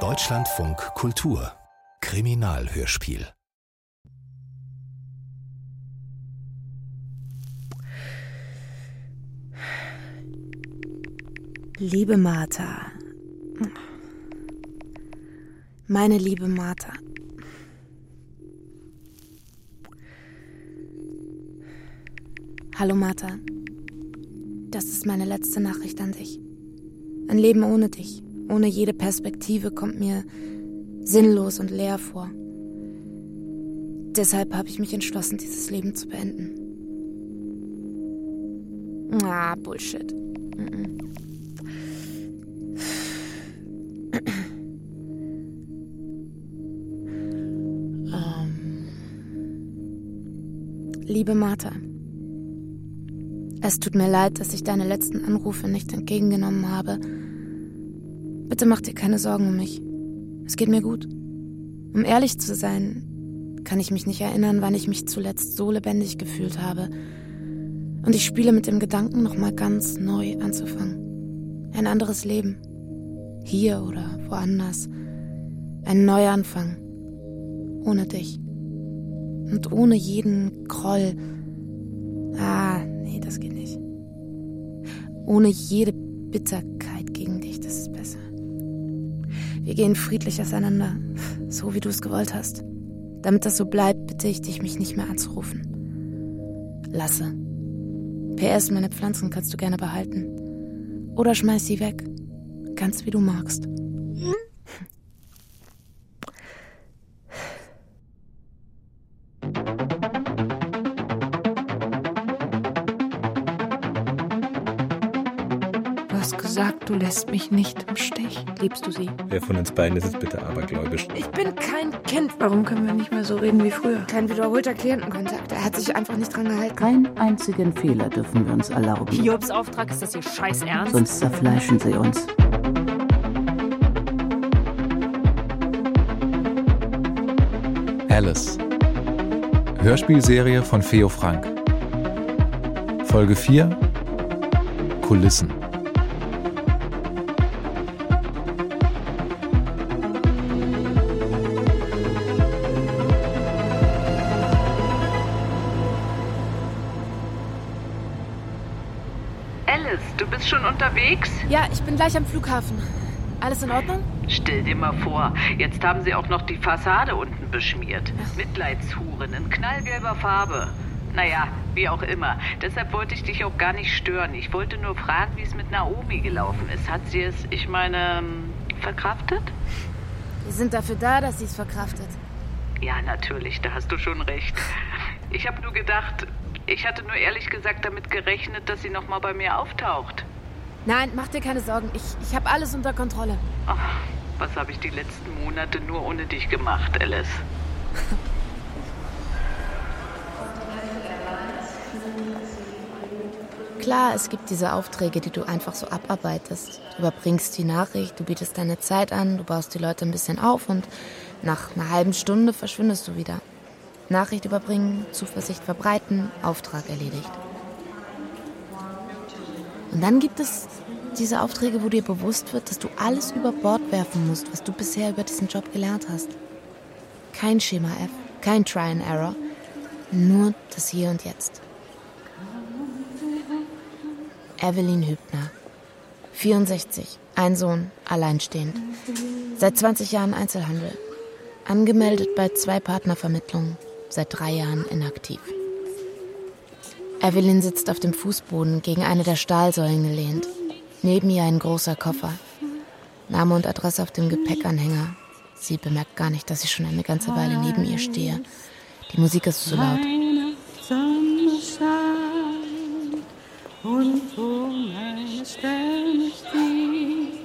Deutschlandfunk Kultur Kriminalhörspiel Liebe Martha. Meine liebe Martha. Hallo Martha. Das ist meine letzte Nachricht an dich. Ein Leben ohne dich, ohne jede Perspektive kommt mir sinnlos und leer vor. Deshalb habe ich mich entschlossen, dieses Leben zu beenden. Ah, Bullshit. Ähm. Liebe Martha, es tut mir leid, dass ich deine letzten Anrufe nicht entgegengenommen habe. Bitte mach dir keine Sorgen um mich. Es geht mir gut. Um ehrlich zu sein, kann ich mich nicht erinnern, wann ich mich zuletzt so lebendig gefühlt habe. Und ich spiele mit dem Gedanken, nochmal ganz neu anzufangen. Ein anderes Leben. Hier oder woanders. Ein Neuanfang. Ohne dich. Und ohne jeden Groll. Ah, nee, das geht nicht. Ohne jede Bitterkeit gegen dich, das ist besser. Wir gehen friedlich auseinander, so wie du es gewollt hast. Damit das so bleibt, bitte ich dich, mich nicht mehr anzurufen. Lasse. PS, meine Pflanzen kannst du gerne behalten. Oder schmeiß sie weg. Ganz wie du magst. Hast gesagt, du lässt mich nicht im Stich. Liebst du sie? Wer von uns beiden ist es bitte abergläubisch? Ich bin kein Kind. Warum können wir nicht mehr so reden wie früher? Kein wiederholter Klientenkontakt. Er hat sich einfach nicht dran gehalten. Keinen einzigen Fehler dürfen wir uns erlauben. Hiobs Auftrag ist das hier scheiß ernst? Sonst zerfleischen sie uns. Alice. Hörspielserie von Theo Frank. Folge 4 Kulissen. Ja, ich bin gleich am Flughafen. Alles in Ordnung? Stell dir mal vor, jetzt haben sie auch noch die Fassade unten beschmiert. Mitleidshuren in knallgelber Farbe. Naja, wie auch immer. Deshalb wollte ich dich auch gar nicht stören. Ich wollte nur fragen, wie es mit Naomi gelaufen ist. Hat sie es, ich meine, ähm, verkraftet? Wir sind dafür da, dass sie es verkraftet. Ja, natürlich, da hast du schon recht. Ich habe nur gedacht, ich hatte nur ehrlich gesagt damit gerechnet, dass sie noch mal bei mir auftaucht. Nein, mach dir keine Sorgen. Ich, ich habe alles unter Kontrolle. Ach, was habe ich die letzten Monate nur ohne dich gemacht, Alice? Klar, es gibt diese Aufträge, die du einfach so abarbeitest. Du überbringst die Nachricht, du bietest deine Zeit an, du baust die Leute ein bisschen auf und nach einer halben Stunde verschwindest du wieder. Nachricht überbringen, Zuversicht verbreiten, Auftrag erledigt. Und dann gibt es diese Aufträge, wo dir bewusst wird, dass du alles über Bord werfen musst, was du bisher über diesen Job gelernt hast. Kein Schema F, kein Try and Error, nur das Hier und Jetzt. Evelyn Hübner, 64, ein Sohn, alleinstehend. Seit 20 Jahren Einzelhandel. Angemeldet bei zwei Partnervermittlungen, seit drei Jahren inaktiv. Evelyn sitzt auf dem Fußboden gegen eine der Stahlsäulen gelehnt. Neben ihr ein großer Koffer. Name und Adresse auf dem Gepäckanhänger. Sie bemerkt gar nicht, dass ich schon eine ganze Weile neben ihr stehe. Die Musik ist zu laut.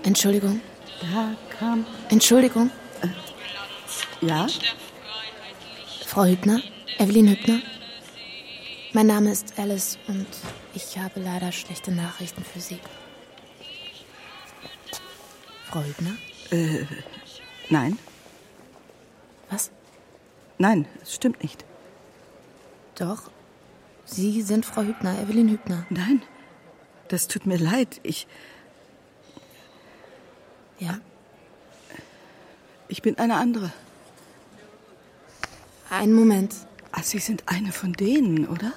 Entschuldigung. Entschuldigung. Ja? Frau Hübner? Evelyn Hübner? Mein Name ist Alice und ich habe leider schlechte Nachrichten für Sie. Frau Hübner? Äh, nein. Was? Nein, es stimmt nicht. Doch. Sie sind Frau Hübner, Evelyn Hübner. Nein. Das tut mir leid. Ich. Ja, Ich bin eine andere. einen Moment. Ah, Sie sind eine von denen, oder?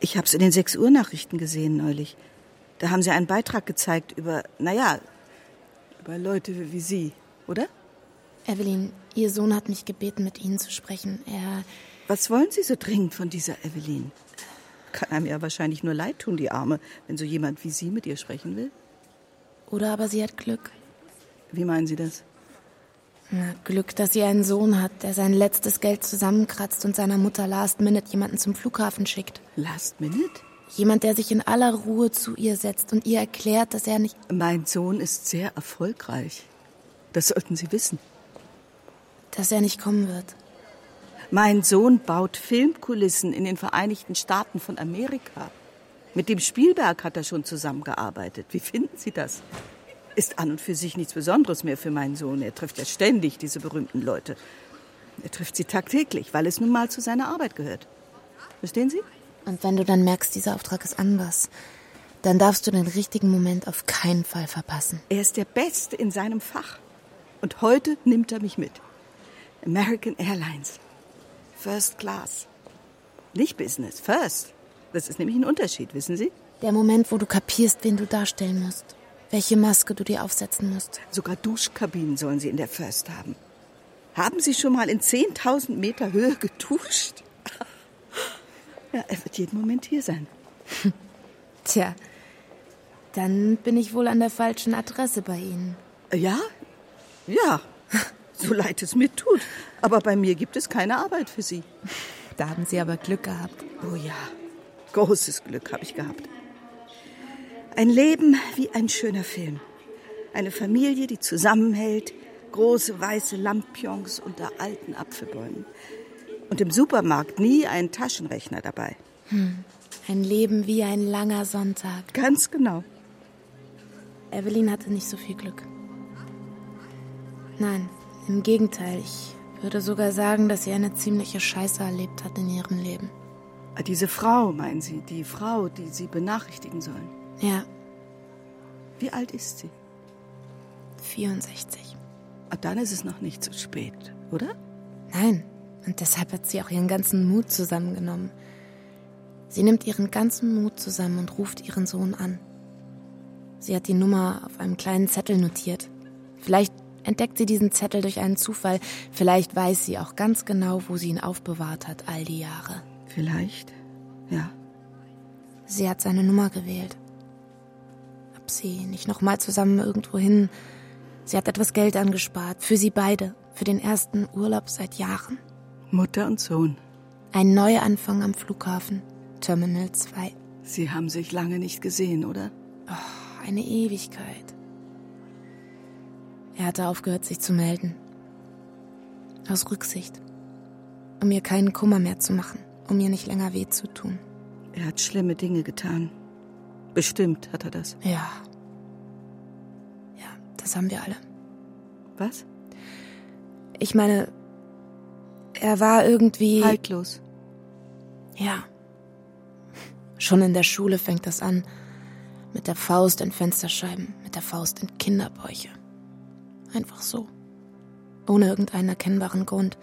Ich habe es in den 6 Uhr Nachrichten gesehen neulich. Da haben Sie einen Beitrag gezeigt über, naja, über Leute wie Sie, oder? Evelyn, Ihr Sohn hat mich gebeten, mit Ihnen zu sprechen. Er. Was wollen Sie so dringend von dieser Evelyn? Kann einem ja wahrscheinlich nur leid tun, die Arme, wenn so jemand wie Sie mit ihr sprechen will. Oder aber sie hat Glück. Wie meinen Sie das? Na, Glück, dass sie einen Sohn hat, der sein letztes Geld zusammenkratzt und seiner Mutter Last Minute jemanden zum Flughafen schickt. Last Minute? Jemand, der sich in aller Ruhe zu ihr setzt und ihr erklärt, dass er nicht. Mein Sohn ist sehr erfolgreich. Das sollten Sie wissen. dass er nicht kommen wird. Mein Sohn baut Filmkulissen in den Vereinigten Staaten von Amerika. Mit dem Spielberg hat er schon zusammengearbeitet. Wie finden Sie das? Ist an und für sich nichts Besonderes mehr für meinen Sohn. Er trifft ja ständig diese berühmten Leute. Er trifft sie tagtäglich, weil es nun mal zu seiner Arbeit gehört. Verstehen Sie? Und wenn du dann merkst, dieser Auftrag ist anders, dann darfst du den richtigen Moment auf keinen Fall verpassen. Er ist der Beste in seinem Fach. Und heute nimmt er mich mit. American Airlines. First Class. Nicht Business, First. Das ist nämlich ein Unterschied, wissen Sie? Der Moment, wo du kapierst, wen du darstellen musst. Welche Maske du dir aufsetzen musst. Sogar Duschkabinen sollen Sie in der First haben. Haben Sie schon mal in 10.000 Meter Höhe geduscht? Ja, er wird jeden Moment hier sein. Tja, dann bin ich wohl an der falschen Adresse bei Ihnen. Ja? Ja. So leid es mir tut. Aber bei mir gibt es keine Arbeit für Sie. Da haben Sie aber Glück gehabt. Oh ja, großes Glück habe ich gehabt. Ein Leben wie ein schöner Film. Eine Familie, die zusammenhält, große weiße Lampions unter alten Apfelbäumen. Und im Supermarkt nie ein Taschenrechner dabei. Ein Leben wie ein langer Sonntag. Ganz genau. Evelyn hatte nicht so viel Glück. Nein, im Gegenteil. Ich würde sogar sagen, dass sie eine ziemliche Scheiße erlebt hat in ihrem Leben. Ah, Diese Frau, meinen Sie, die Frau, die Sie benachrichtigen sollen. Ja, Wie alt ist sie? 64. Ah, Dann ist es noch nicht zu spät, oder? Nein, und deshalb hat sie auch ihren ganzen Mut zusammengenommen. Sie nimmt ihren ganzen Mut zusammen und ruft ihren Sohn an. Sie hat die Nummer auf einem kleinen Zettel notiert. Vielleicht entdeckt sie diesen Zettel durch einen Zufall. Vielleicht weiß sie auch ganz genau, wo sie ihn aufbewahrt hat, all die Jahre. Vielleicht, ja. Sie hat seine Nummer gewählt. Ob sie nicht nochmal zusammen irgendwo hin. Sie hat etwas Geld angespart. Für sie beide. Für den ersten Urlaub seit Jahren. Mutter und Sohn. Ein Neuanfang am Flughafen. Terminal 2. Sie haben sich lange nicht gesehen, oder? Eine Ewigkeit. Er hatte aufgehört, sich zu melden. Aus Rücksicht. Um ihr keinen Kummer mehr zu machen. Um ihr nicht länger weh zu tun. Er hat schlimme Dinge getan. Bestimmt hat er das. Ja. Ja, das haben wir alle. Was? Ich meine, er war irgendwie. Haltlos. Ja. Schon in der Schule fängt das an. Mit der Faust in Fensterscheiben, mit der Faust in Kinderbäuche. Einfach so. Ohne irgendeinen erkennbaren Grund.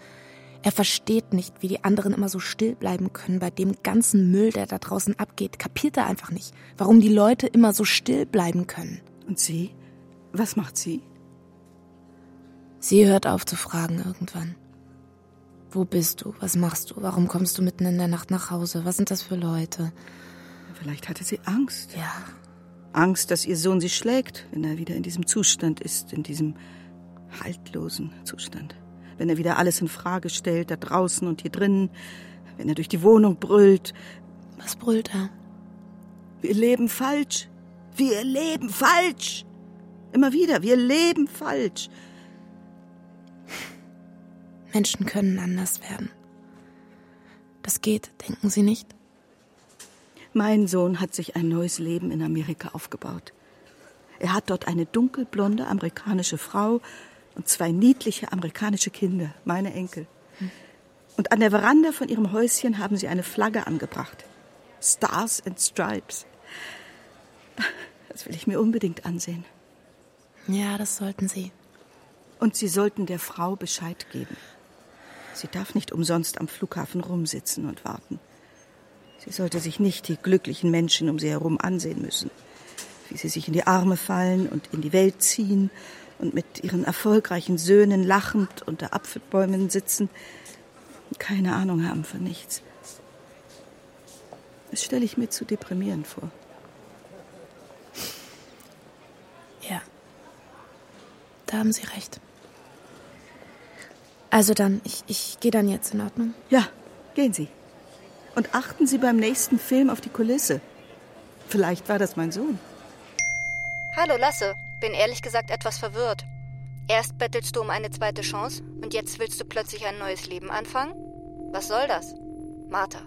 Er versteht nicht, wie die anderen immer so still bleiben können bei dem ganzen Müll, der da draußen abgeht. Kapiert er einfach nicht, warum die Leute immer so still bleiben können. Und sie? Was macht sie? Sie hört auf zu fragen irgendwann. Wo bist du? Was machst du? Warum kommst du mitten in der Nacht nach Hause? Was sind das für Leute? Vielleicht hatte sie Angst. Ja, Angst, dass ihr Sohn sie schlägt, wenn er wieder in diesem Zustand ist, in diesem haltlosen Zustand. Wenn er wieder alles in Frage stellt, da draußen und hier drinnen, wenn er durch die Wohnung brüllt, was brüllt er? wir leben falsch, wir leben falsch. Immer wieder, wir leben falsch. Menschen können anders werden. Das geht, denken Sie nicht? Mein Sohn hat sich ein neues Leben in Amerika aufgebaut. Er hat dort eine dunkelblonde amerikanische Frau und zwei niedliche amerikanische Kinder, meine Enkel. Und an der Veranda von ihrem Häuschen haben sie eine Flagge angebracht. Stars and Stripes. Das will ich mir unbedingt ansehen. Ja, das sollten Sie. Und Sie sollten der Frau Bescheid geben. Sie darf nicht umsonst am Flughafen rumsitzen und warten. Sie sollte sich nicht die glücklichen Menschen um sie herum ansehen müssen, wie sie sich in die Arme fallen und in die Welt ziehen und mit ihren erfolgreichen Söhnen lachend unter Apfelbäumen sitzen und keine Ahnung haben von nichts. Das stelle ich mir zu deprimierend vor. Ja. Da haben Sie recht. Also dann, ich, ich gehe dann jetzt in Ordnung. Ja, gehen Sie. Und achten Sie beim nächsten Film auf die Kulisse. Vielleicht war das mein Sohn. Hallo Lasse, bin ehrlich gesagt etwas verwirrt. Erst bettelst du um eine zweite Chance und jetzt willst du plötzlich ein neues Leben anfangen? Was soll das? Martha.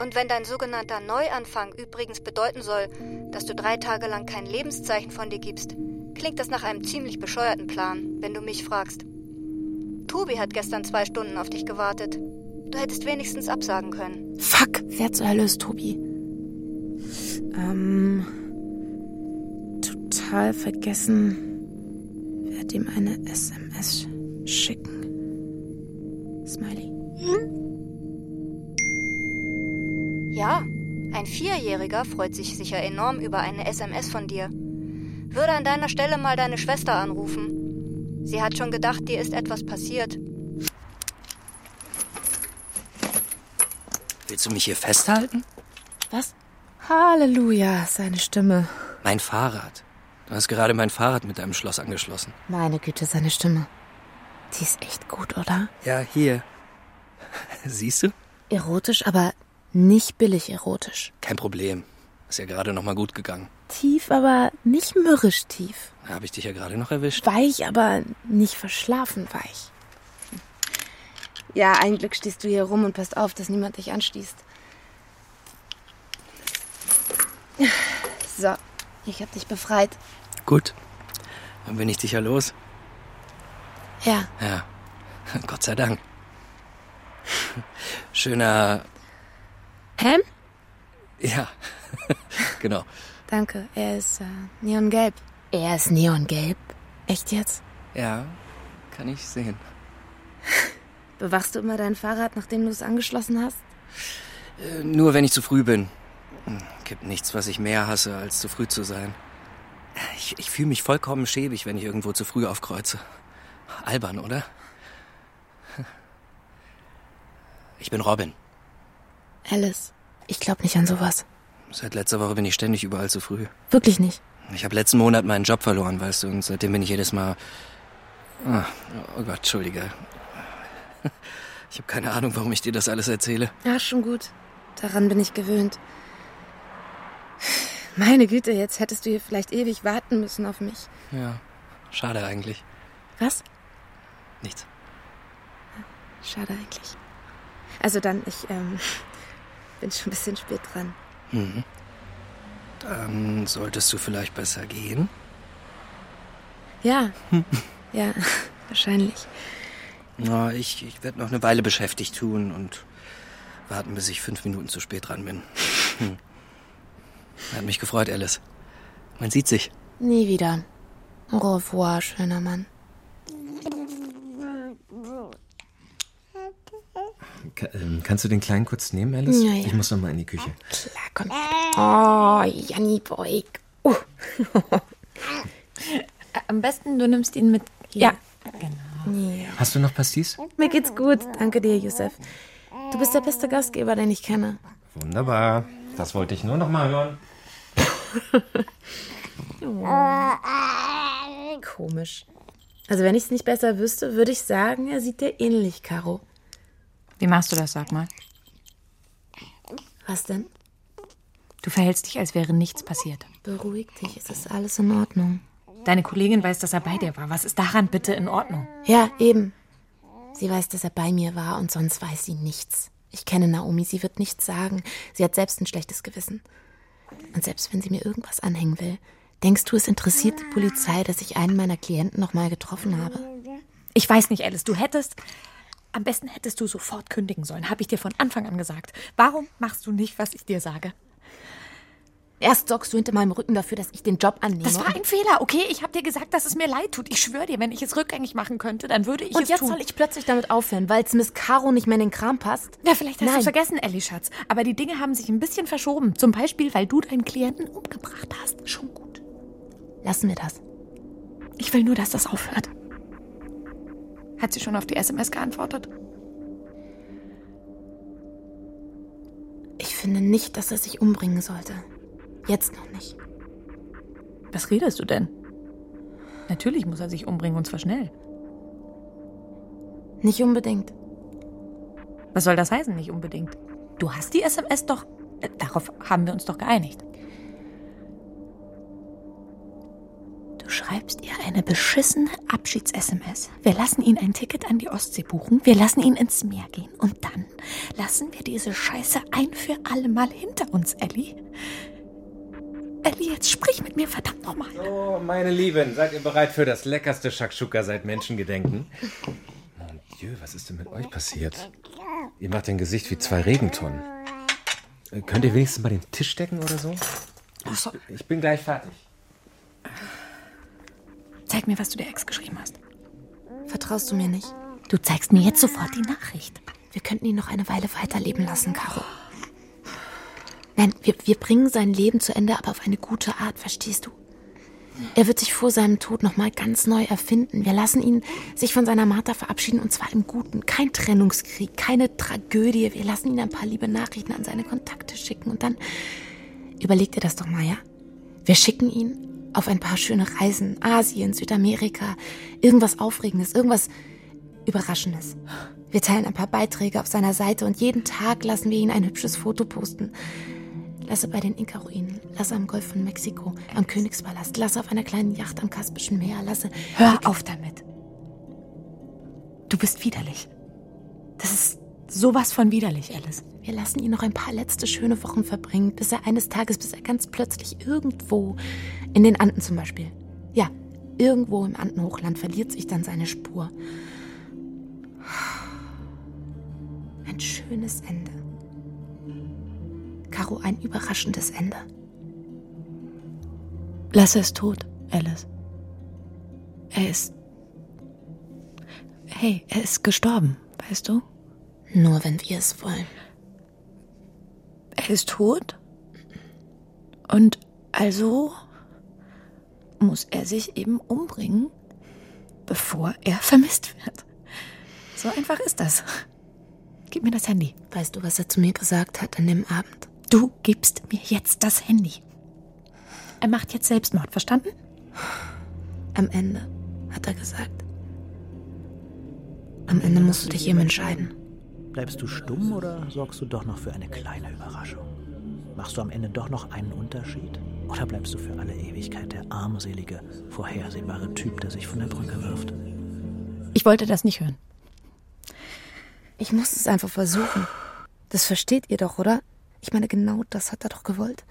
Und wenn dein sogenannter Neuanfang übrigens bedeuten soll, dass du drei Tage lang kein Lebenszeichen von dir gibst, klingt das nach einem ziemlich bescheuerten Plan, wenn du mich fragst. Tobi hat gestern zwei Stunden auf dich gewartet. Du hättest wenigstens absagen können. Fuck, wer zur Hölle ist Tobi? Ähm. Total vergessen. Werd ihm eine SMS schicken. Smiley. Ja, ein Vierjähriger freut sich sicher enorm über eine SMS von dir. Würde an deiner Stelle mal deine Schwester anrufen. Sie hat schon gedacht, dir ist etwas passiert. Willst du mich hier festhalten? Was? Halleluja, seine Stimme. Mein Fahrrad. Du hast gerade mein Fahrrad mit deinem Schloss angeschlossen. Meine Güte, seine Stimme. Die ist echt gut, oder? Ja, hier. Siehst du? Erotisch, aber nicht billig erotisch. Kein Problem. Ist ja gerade noch mal gut gegangen. Tief, aber nicht mürrisch tief. Da habe ich dich ja gerade noch erwischt. Weich, aber nicht verschlafen weich. Ja, ein Glück stehst du hier rum und passt auf, dass niemand dich anstießt. So, ich hab dich befreit. Gut. Dann bin ich dich ja los. Ja, Ja. Gott sei Dank. Schöner. Ham? Ja. genau. Danke, er ist äh, neongelb. Er ist neongelb? Echt jetzt? Ja, kann ich sehen. Bewachst du immer dein Fahrrad, nachdem du es angeschlossen hast? Äh, nur wenn ich zu früh bin. Gibt nichts, was ich mehr hasse, als zu früh zu sein. Ich, ich fühle mich vollkommen schäbig, wenn ich irgendwo zu früh aufkreuze. Albern, oder? Ich bin Robin. Alice, ich glaube nicht an sowas. Seit letzter Woche bin ich ständig überall zu früh. Wirklich nicht. Ich habe letzten Monat meinen Job verloren, weißt du, und seitdem bin ich jedes Mal. Ah, oh Gott, entschuldige. Ich habe keine Ahnung, warum ich dir das alles erzähle. Ja, schon gut. Daran bin ich gewöhnt. Meine Güte, jetzt hättest du hier vielleicht ewig warten müssen auf mich. Ja, schade eigentlich. Was? Nichts. Schade eigentlich. Also dann, ich ähm, bin schon ein bisschen spät dran. Mhm. Dann solltest du vielleicht besser gehen. Ja, ja, wahrscheinlich. Na, ich, ich werde noch eine Weile beschäftigt tun und warten, bis ich fünf Minuten zu spät dran bin. Hm. Hat mich gefreut, Alice. Man sieht sich. Nie wieder. Au revoir, schöner Mann. Ka ähm, kannst du den Kleinen kurz nehmen, Alice? Ja, ja. Ich muss noch mal in die Küche. Klar, komm. Oh, Janni Boy. Uh. Am besten, du nimmst ihn mit. Ja. Genau. ja. Hast du noch Pastis? Mir geht's gut. Danke dir, Yusef. Du bist der beste Gastgeber, den ich kenne. Wunderbar. Das wollte ich nur noch mal hören. Komisch. Also wenn ich es nicht besser wüsste, würde ich sagen, er sieht dir ähnlich, Caro. Wie machst du das, sag mal? Was denn? Du verhältst dich, als wäre nichts passiert. Beruhig dich, es ist alles in Ordnung. Deine Kollegin weiß, dass er bei dir war. Was ist daran bitte in Ordnung? Ja, eben. Sie weiß, dass er bei mir war und sonst weiß sie nichts. Ich kenne Naomi, sie wird nichts sagen. Sie hat selbst ein schlechtes Gewissen. Und selbst wenn sie mir irgendwas anhängen will, denkst du, es interessiert die Polizei, dass ich einen meiner Klienten noch mal getroffen habe? Ich weiß nicht, Alice. Du hättest. Am besten hättest du sofort kündigen sollen. Habe ich dir von Anfang an gesagt. Warum machst du nicht, was ich dir sage? Erst sorgst du hinter meinem Rücken dafür, dass ich den Job annehme. Das war ein Fehler, okay? Ich habe dir gesagt, dass es mir leid tut. Ich schwöre dir, wenn ich es rückgängig machen könnte, dann würde ich Und es jetzt tun. soll ich plötzlich damit aufhören, weil es Miss Caro nicht mehr in den Kram passt? Ja, vielleicht hast du vergessen, Ellie Schatz. Aber die Dinge haben sich ein bisschen verschoben. Zum Beispiel, weil du deinen Klienten umgebracht hast. Schon gut. Lassen wir das. Ich will nur, dass das aufhört. Hat sie schon auf die SMS geantwortet? Ich finde nicht, dass er sich umbringen sollte. Jetzt noch nicht. Was redest du denn? Natürlich muss er sich umbringen und zwar schnell. Nicht unbedingt. Was soll das heißen, nicht unbedingt? Du hast die SMS doch. Äh, darauf haben wir uns doch geeinigt. Du schreibst ihr eine beschissene Abschieds-SMS. Wir lassen ihn ein Ticket an die Ostsee buchen. Wir lassen ihn ins Meer gehen. Und dann lassen wir diese Scheiße ein für alle Mal hinter uns, Ellie. Ellie, jetzt sprich mit mir, verdammt nochmal. So, meine Lieben, seid ihr bereit für das leckerste Shakshuka seit Menschengedenken? Mon Dieu, was ist denn mit euch passiert? Ihr macht ein Gesicht wie zwei Regentonnen. Äh, Könnt ihr wenigstens mal den Tisch decken oder so? so. Ich bin gleich fertig. Zeig mir, was du der Ex geschrieben hast. Vertraust du mir nicht? Du zeigst mir jetzt sofort die Nachricht. Wir könnten ihn noch eine Weile weiterleben lassen, Caro. Nein, wir, wir bringen sein Leben zu Ende, aber auf eine gute Art, verstehst du? Er wird sich vor seinem Tod nochmal ganz neu erfinden. Wir lassen ihn sich von seiner Martha verabschieden und zwar im Guten. Kein Trennungskrieg, keine Tragödie. Wir lassen ihn ein paar liebe Nachrichten an seine Kontakte schicken und dann überleg dir das doch mal, ja? Wir schicken ihn auf ein paar schöne Reisen. Asien, Südamerika, irgendwas Aufregendes, irgendwas Überraschendes. Wir teilen ein paar Beiträge auf seiner Seite und jeden Tag lassen wir ihn ein hübsches Foto posten. Lasse bei den Inka-Ruinen, lasse am Golf von Mexiko, am Königspalast, lasse auf einer kleinen Yacht am Kaspischen Meer, lasse... Hör auf damit. Du bist widerlich. Das ist sowas von widerlich, Alice. Wir lassen ihn noch ein paar letzte schöne Wochen verbringen, bis er eines Tages, bis er ganz plötzlich irgendwo, in den Anden zum Beispiel, ja, irgendwo im Andenhochland verliert sich dann seine Spur. Ein schönes Ende. Caro, ein überraschendes Ende. Lasse es tot, Alice. Er ist. Hey, er ist gestorben, weißt du? Nur wenn wir es wollen. Er ist tot. Und also muss er sich eben umbringen, bevor er vermisst wird. So einfach ist das. Gib mir das Handy. Weißt du, was er zu mir gesagt hat an dem Abend? Du gibst mir jetzt das Handy. Er macht jetzt Selbstmord, verstanden? Am Ende, hat er gesagt. Am Ende musst du dich eben entscheiden. Bleibst du stumm oder sorgst du doch noch für eine kleine Überraschung? Machst du am Ende doch noch einen Unterschied? Oder bleibst du für alle Ewigkeit der armselige, vorhersehbare Typ, der sich von der Brücke wirft? Ich wollte das nicht hören. Ich muss es einfach versuchen. Das versteht ihr doch, oder? Ich meine, genau das hat er doch gewollt.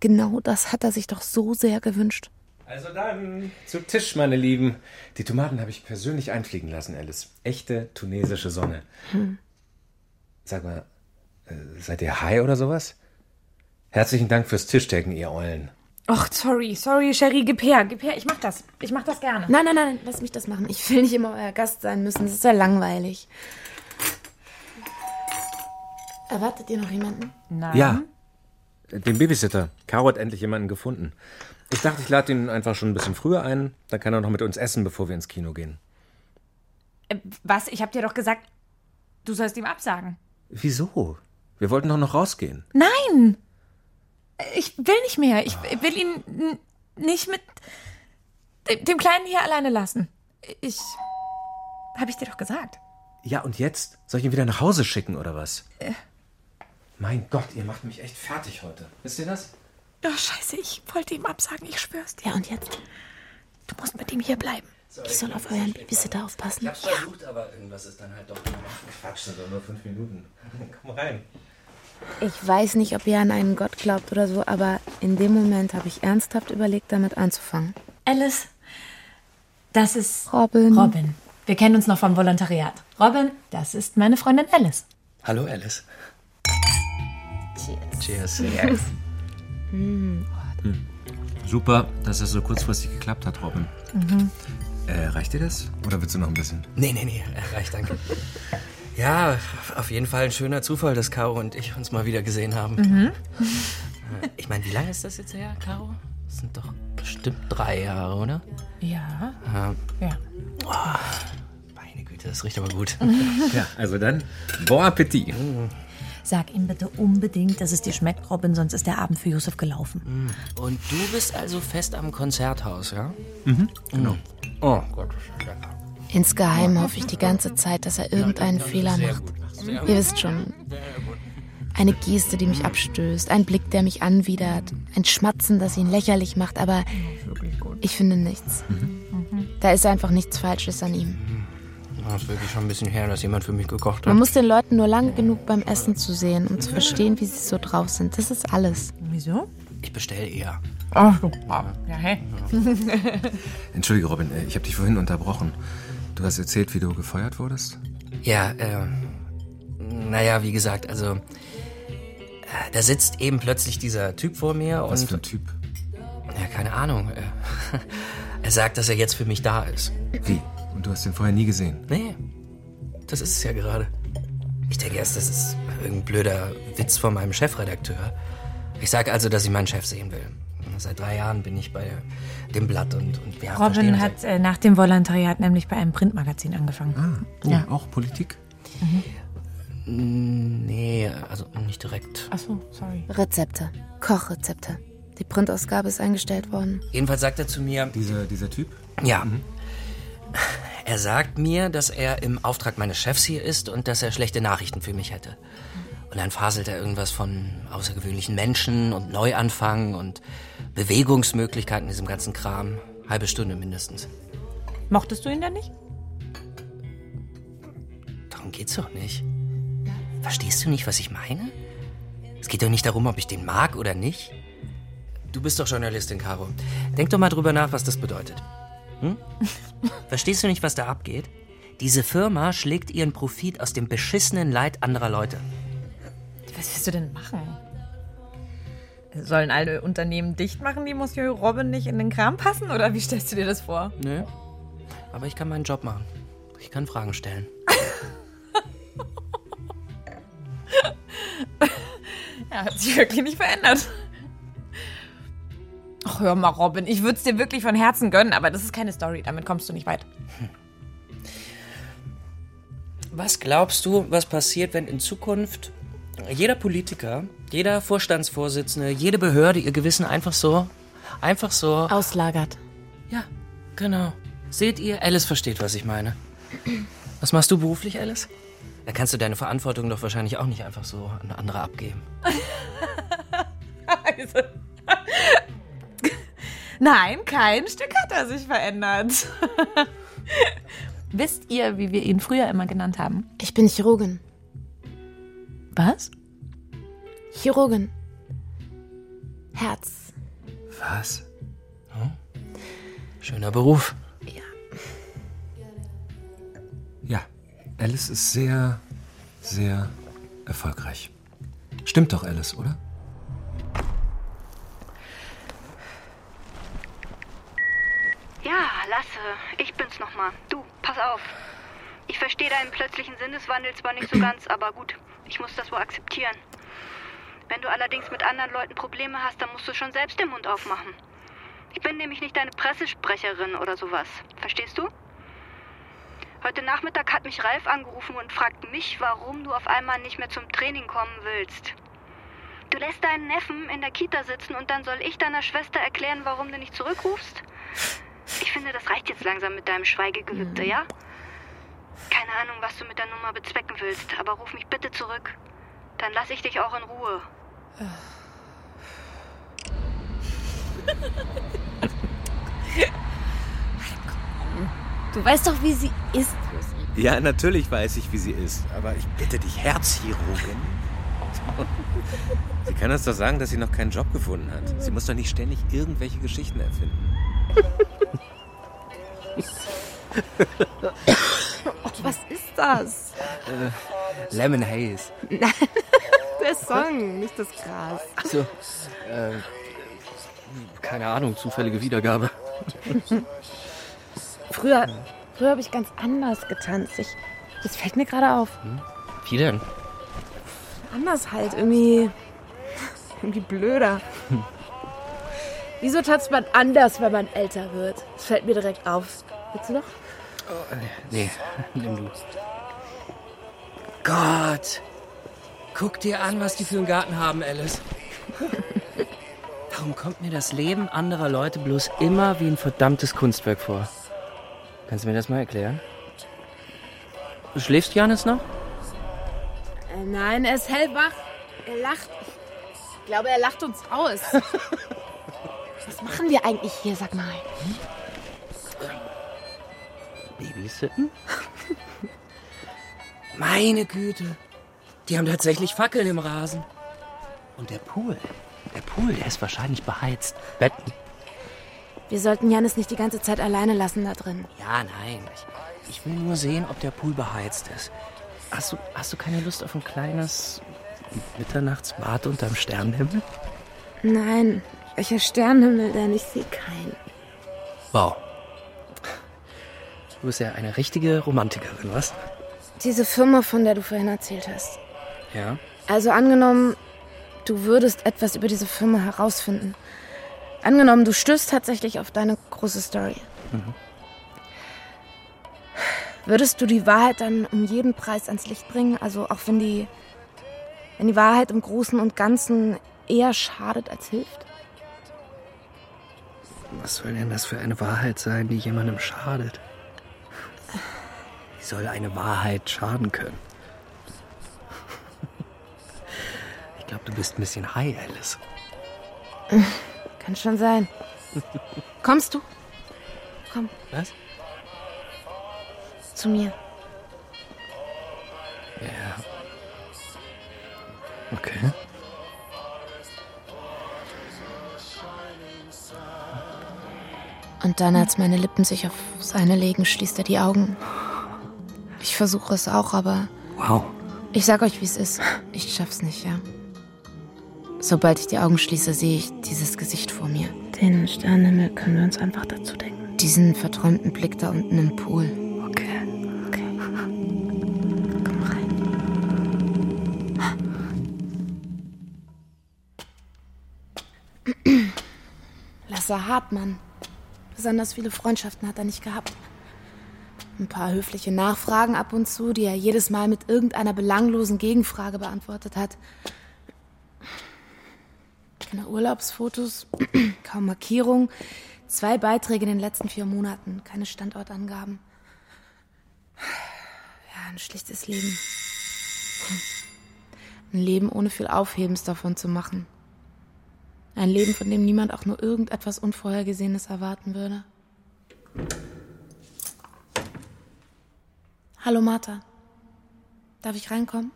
Genau das hat er sich doch so sehr gewünscht. Also dann zu Tisch, meine Lieben. Die Tomaten habe ich persönlich einfliegen lassen, Alice. Echte tunesische Sonne. Hm. Sag mal, äh, seid ihr high oder sowas? Herzlichen Dank fürs Tischdecken, ihr Eulen. Ach, sorry, sorry, Sherry, gib her, gib her. Ich mach das. Ich mach das gerne. Nein, nein, nein, lass mich das machen. Ich will nicht immer euer Gast sein müssen. Das ist ja langweilig. Erwartet ihr noch jemanden? Nein. Ja, den Babysitter. Caro hat endlich jemanden gefunden. Ich dachte, ich lade ihn einfach schon ein bisschen früher ein. Dann kann er noch mit uns essen, bevor wir ins Kino gehen. Äh, Was? Ich hab dir doch gesagt, du sollst ihm absagen. Wieso? Wir wollten doch noch rausgehen. Nein! Ich will nicht mehr. Ich will ihn n- nicht mit dem- dem Kleinen hier alleine lassen. Ich. Hab ich dir doch gesagt. Ja, und jetzt? Soll ich ihn wieder nach Hause schicken oder was? Mein Gott, ihr macht mich echt fertig heute. Wisst ihr das? Oh, scheiße, ich wollte ihm absagen, ich schwör's dir. Ja, und jetzt? Du musst mit ihm hier bleiben. Ich soll auf euren Babysitter aufpassen. hab's versucht, aber irgendwas ist dann halt doch gemacht. Quatsch, sind doch nur fünf Minuten. Komm rein. Ich weiß nicht, ob ihr an einen Gott glaubt oder so, aber in dem Moment habe ich ernsthaft überlegt, damit anzufangen. Alice, das ist Robin. Robin. Wir kennen uns noch vom Volontariat. Robin, das ist meine Freundin Alice. Hallo, Alice. Cheers. Cheers. Cheers. Hm. Super, dass das so kurzfristig geklappt hat, Robin. Mhm. Äh, reicht dir das? Oder willst du noch ein bisschen? Nee, nee, nee, äh, reicht, danke. Ja, auf jeden Fall ein schöner Zufall, dass Caro und ich uns mal wieder gesehen haben. Mhm. Äh, Ich meine, wie lange ist das jetzt her, Caro? Das sind doch bestimmt drei Jahre, oder? Ja. Ja. Ja. Oh, meine Güte, das riecht aber gut. Ja, also dann, bon Appetit. Sag ihm bitte unbedingt, dass es dir schmeckt, Robin, sonst ist der Abend für Josef gelaufen. Und du bist also fest am Konzerthaus, ja? Mhm, genau. Oh Gott, lecker. Insgeheim hoffe ich die ganze Zeit, dass er irgendeinen Fehler macht. Ihr wisst schon. Eine Geste, die mich abstößt, ein Blick, der mich anwidert, ein Schmatzen, das ihn lächerlich macht, aber ich finde nichts. Da ist einfach nichts Falsches an ihm. Das ist wirklich schon ein bisschen her, dass jemand für mich gekocht hat. Man muss den Leuten nur lange genug beim Essen zu sehen, um zu verstehen, wie sie so drauf sind. Das ist alles. Wieso? Ich bestelle eher. Ach, ja, hey. Entschuldige, Robin, äh, ich habe dich vorhin unterbrochen. Du hast erzählt, wie du gefeuert wurdest? Ja, äh, naja, wie gesagt, also, äh, da sitzt eben plötzlich dieser Typ vor mir Was und. für ein Typ? Ja, keine Ahnung. äh, Er sagt, dass er jetzt für mich da ist. Wie? Und du hast ihn vorher nie gesehen? Nee, das ist es ja gerade. Ich denke erst, das ist irgendein blöder Witz von meinem Chefredakteur. Ich sage also, dass ich meinen Chef sehen will. Seit drei Jahren bin ich bei dem Blatt und, und wir Robin hat äh, nach dem Volontariat nämlich bei einem Printmagazin angefangen. Ah, oh, Ja. auch Politik? Mm, Nee, also nicht direkt. Ach so, sorry. Rezepte. Kochrezepte. Die Printausgabe ist eingestellt worden. Jedenfalls sagt er zu mir. Dieser, dieser Typ? Ja. Er sagt mir, dass er im Auftrag meines Chefs hier ist und dass er schlechte Nachrichten für mich hätte. Und dann faselt er irgendwas von außergewöhnlichen Menschen und Neuanfang und Bewegungsmöglichkeiten, diesem ganzen Kram. Halbe Stunde mindestens. Mochtest du ihn denn nicht? Darum geht's doch nicht. Verstehst du nicht, was ich meine? Es geht doch nicht darum, ob ich den mag oder nicht. Du bist doch Journalistin, Caro. Denk doch mal drüber nach, was das bedeutet. Hm? Verstehst du nicht, was da abgeht? Diese Firma schlägt ihren Profit aus dem beschissenen Leid anderer Leute. Was willst du denn machen? Sollen alle Unternehmen dicht machen, die Monsieur Robin nicht in den Kram passen? Oder wie stellst du dir das vor? Nö. Aber ich kann meinen Job machen. Ich kann Fragen stellen. Er hat sich wirklich nicht verändert. Ach, hör mal, Robin, ich würde es dir wirklich von Herzen gönnen, aber das ist keine Story, damit kommst du nicht weit. Was glaubst du, was passiert, wenn in Zukunft jeder Politiker, jeder Vorstandsvorsitzende, jede Behörde ihr Gewissen einfach so, einfach so auslagert? Ja, genau. Seht ihr, Alice versteht, was ich meine. Was machst du beruflich, Alice? Da kannst du deine Verantwortung doch wahrscheinlich auch nicht einfach so an andere abgeben. Also. Nein, kein Stück hat er sich verändert. Wisst ihr, wie wir ihn früher immer genannt haben? Ich bin Chirurgin. Was? Chirurgin. Herz. Was? Schöner Beruf. Ja, Alice ist sehr, sehr erfolgreich. Stimmt doch, Alice, oder? Ja, Lasse, bin's nochmal. Du, pass auf. Ich verstehe deinen plötzlichen Sinneswandel zwar nicht so ganz, aber gut, ich muss das wohl akzeptieren. Wenn du allerdings mit anderen Leuten Probleme hast, dann musst du schon selbst den Mund aufmachen. Ich bin nämlich nicht deine Pressesprecherin oder sowas. Verstehst du? Heute Nachmittag hat mich Ralf angerufen und fragt mich, warum du auf einmal nicht mehr zum Training kommen willst. Du lässt deinen Neffen in der Kita sitzen und dann soll ich deiner Schwester erklären, warum du nicht zurückrufst? Ich finde, das reicht jetzt langsam mit deinem Schweigegelübde, ja? Keine Ahnung, was du mit der Nummer bezwecken willst, aber ruf mich bitte zurück. Dann lass ich dich auch in Ruhe. Du weißt doch, wie sie ist. Ja, natürlich weiß ich, wie sie ist. Aber ich bitte dich, Herzchirurgin. Sie kann uns doch sagen, dass sie noch keinen Job gefunden hat. Sie muss doch nicht ständig irgendwelche Geschichten erfinden. Was ist das? Äh, Lemon Haze. Der Song, nicht das Gras. Achso. Äh, keine Ahnung, zufällige Wiedergabe. früher früher habe ich ganz anders getanzt. Ich, das fällt mir gerade auf. Wie denn? Anders halt, irgendwie. Irgendwie blöder. Wieso tanzt man anders, wenn man älter wird? Das fällt mir direkt auf. Willst du noch? Nee, nimm du. Gott! Guck dir an, was die für einen Garten haben, Alice. Warum kommt mir das Leben anderer Leute bloß immer wie ein verdammtes Kunstwerk vor? Kannst du mir das mal erklären? Du schläfst, Janis, noch? Äh, nein, er ist hellwach. Er lacht. Ich glaube, er lacht uns aus. Was machen wir eigentlich hier, sag mal? Babysitten? Meine Güte. Die haben tatsächlich Fackeln im Rasen. Und der Pool. Der Pool, der ist wahrscheinlich beheizt. Betten. Wir sollten Janis nicht die ganze Zeit alleine lassen da drin. Ja, nein. Ich, ich will nur sehen, ob der Pool beheizt ist. Hast du, hast du keine Lust auf ein kleines Mitternachtsbad unterm Sternenhimmel? Nein, welcher Sternenhimmel denn? Ich sehe keinen. Wow. Du bist ja eine richtige Romantikerin, was? Diese Firma, von der du vorhin erzählt hast. Ja. Also angenommen, du würdest etwas über diese Firma herausfinden. Angenommen, du stößt tatsächlich auf deine große Story. Mhm. Würdest du die Wahrheit dann um jeden Preis ans Licht bringen? Also auch wenn die, wenn die Wahrheit im Großen und Ganzen eher schadet als hilft? Was soll denn das für eine Wahrheit sein, die jemandem schadet? Wie soll eine Wahrheit schaden können? Ich glaube, du bist ein bisschen high, Alice. Kann schon sein. Kommst du? Komm. Was? Zu mir. Ja. Okay. Und dann, als meine Lippen sich auf seine legen, schließt er die Augen. Ich versuche es auch, aber. Wow. Ich sag euch, wie es ist. Ich schaff's nicht, ja. Sobald ich die Augen schließe, sehe ich dieses Gesicht vor mir. Den Sternenhimmel können wir uns einfach dazu denken. Diesen verträumten Blick da unten im Pool. Okay. Okay. Komm rein. Lasse Hartmann. Besonders viele Freundschaften hat er nicht gehabt. Ein paar höfliche Nachfragen ab und zu, die er jedes Mal mit irgendeiner belanglosen Gegenfrage beantwortet hat. Keine Urlaubsfotos, kaum Markierung, zwei Beiträge in den letzten vier Monaten, keine Standortangaben. Ja, ein schlichtes Leben. Ein Leben ohne viel Aufhebens davon zu machen. Ein Leben, von dem niemand auch nur irgendetwas Unvorhergesehenes erwarten würde. Hallo Martha. Darf ich reinkommen?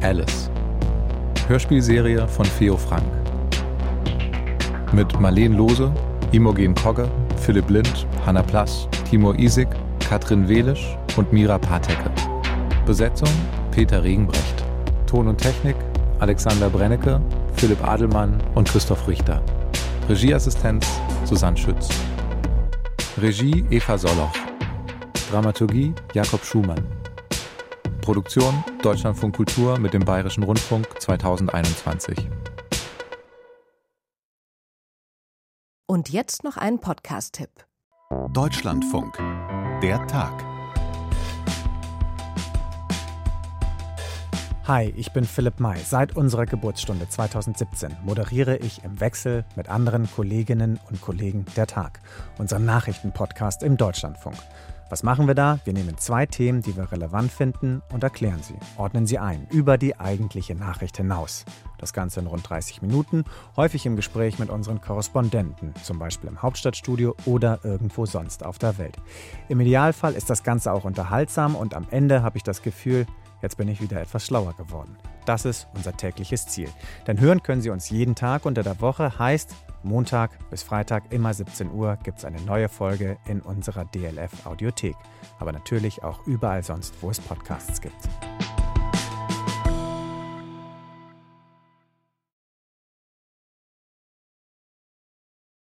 Alice. Hörspielserie von Theo Frank. Mit Marleen Lose, Imogen Kogge, Philipp Lind, Hanna Plass, Timur Isik, Katrin Welisch und Mira Patecke. Besetzung Peter Regenbrecht. Ton und Technik Alexander Brennecke, Philipp Adelmann und Christoph Richter. Regieassistenz Susanne Schütz. Regie Eva Soloch. Dramaturgie Jakob Schumann. Produktion Deutschlandfunk Kultur mit dem Bayerischen Rundfunk 2021. Und jetzt noch ein Podcast-Tipp. Deutschlandfunk. Der Tag. Hi, ich bin Philipp May. Seit unserer Geburtsstunde 2017 moderiere ich im Wechsel mit anderen Kolleginnen und Kollegen der Tag, unseren Nachrichtenpodcast im Deutschlandfunk. Was machen wir da? Wir nehmen zwei Themen, die wir relevant finden, und erklären sie, ordnen sie ein, über die eigentliche Nachricht hinaus. Das Ganze in rund 30 Minuten, häufig im Gespräch mit unseren Korrespondenten, zum Beispiel im Hauptstadtstudio oder irgendwo sonst auf der Welt. Im Idealfall ist das Ganze auch unterhaltsam und am Ende habe ich das Gefühl, jetzt bin ich wieder etwas schlauer geworden. Das ist unser tägliches Ziel. Denn hören können Sie uns jeden Tag unter der Woche, heißt Montag bis Freitag immer 17 Uhr gibt es eine neue Folge in unserer DLF Audiothek. Aber natürlich auch überall sonst, wo es Podcasts gibt.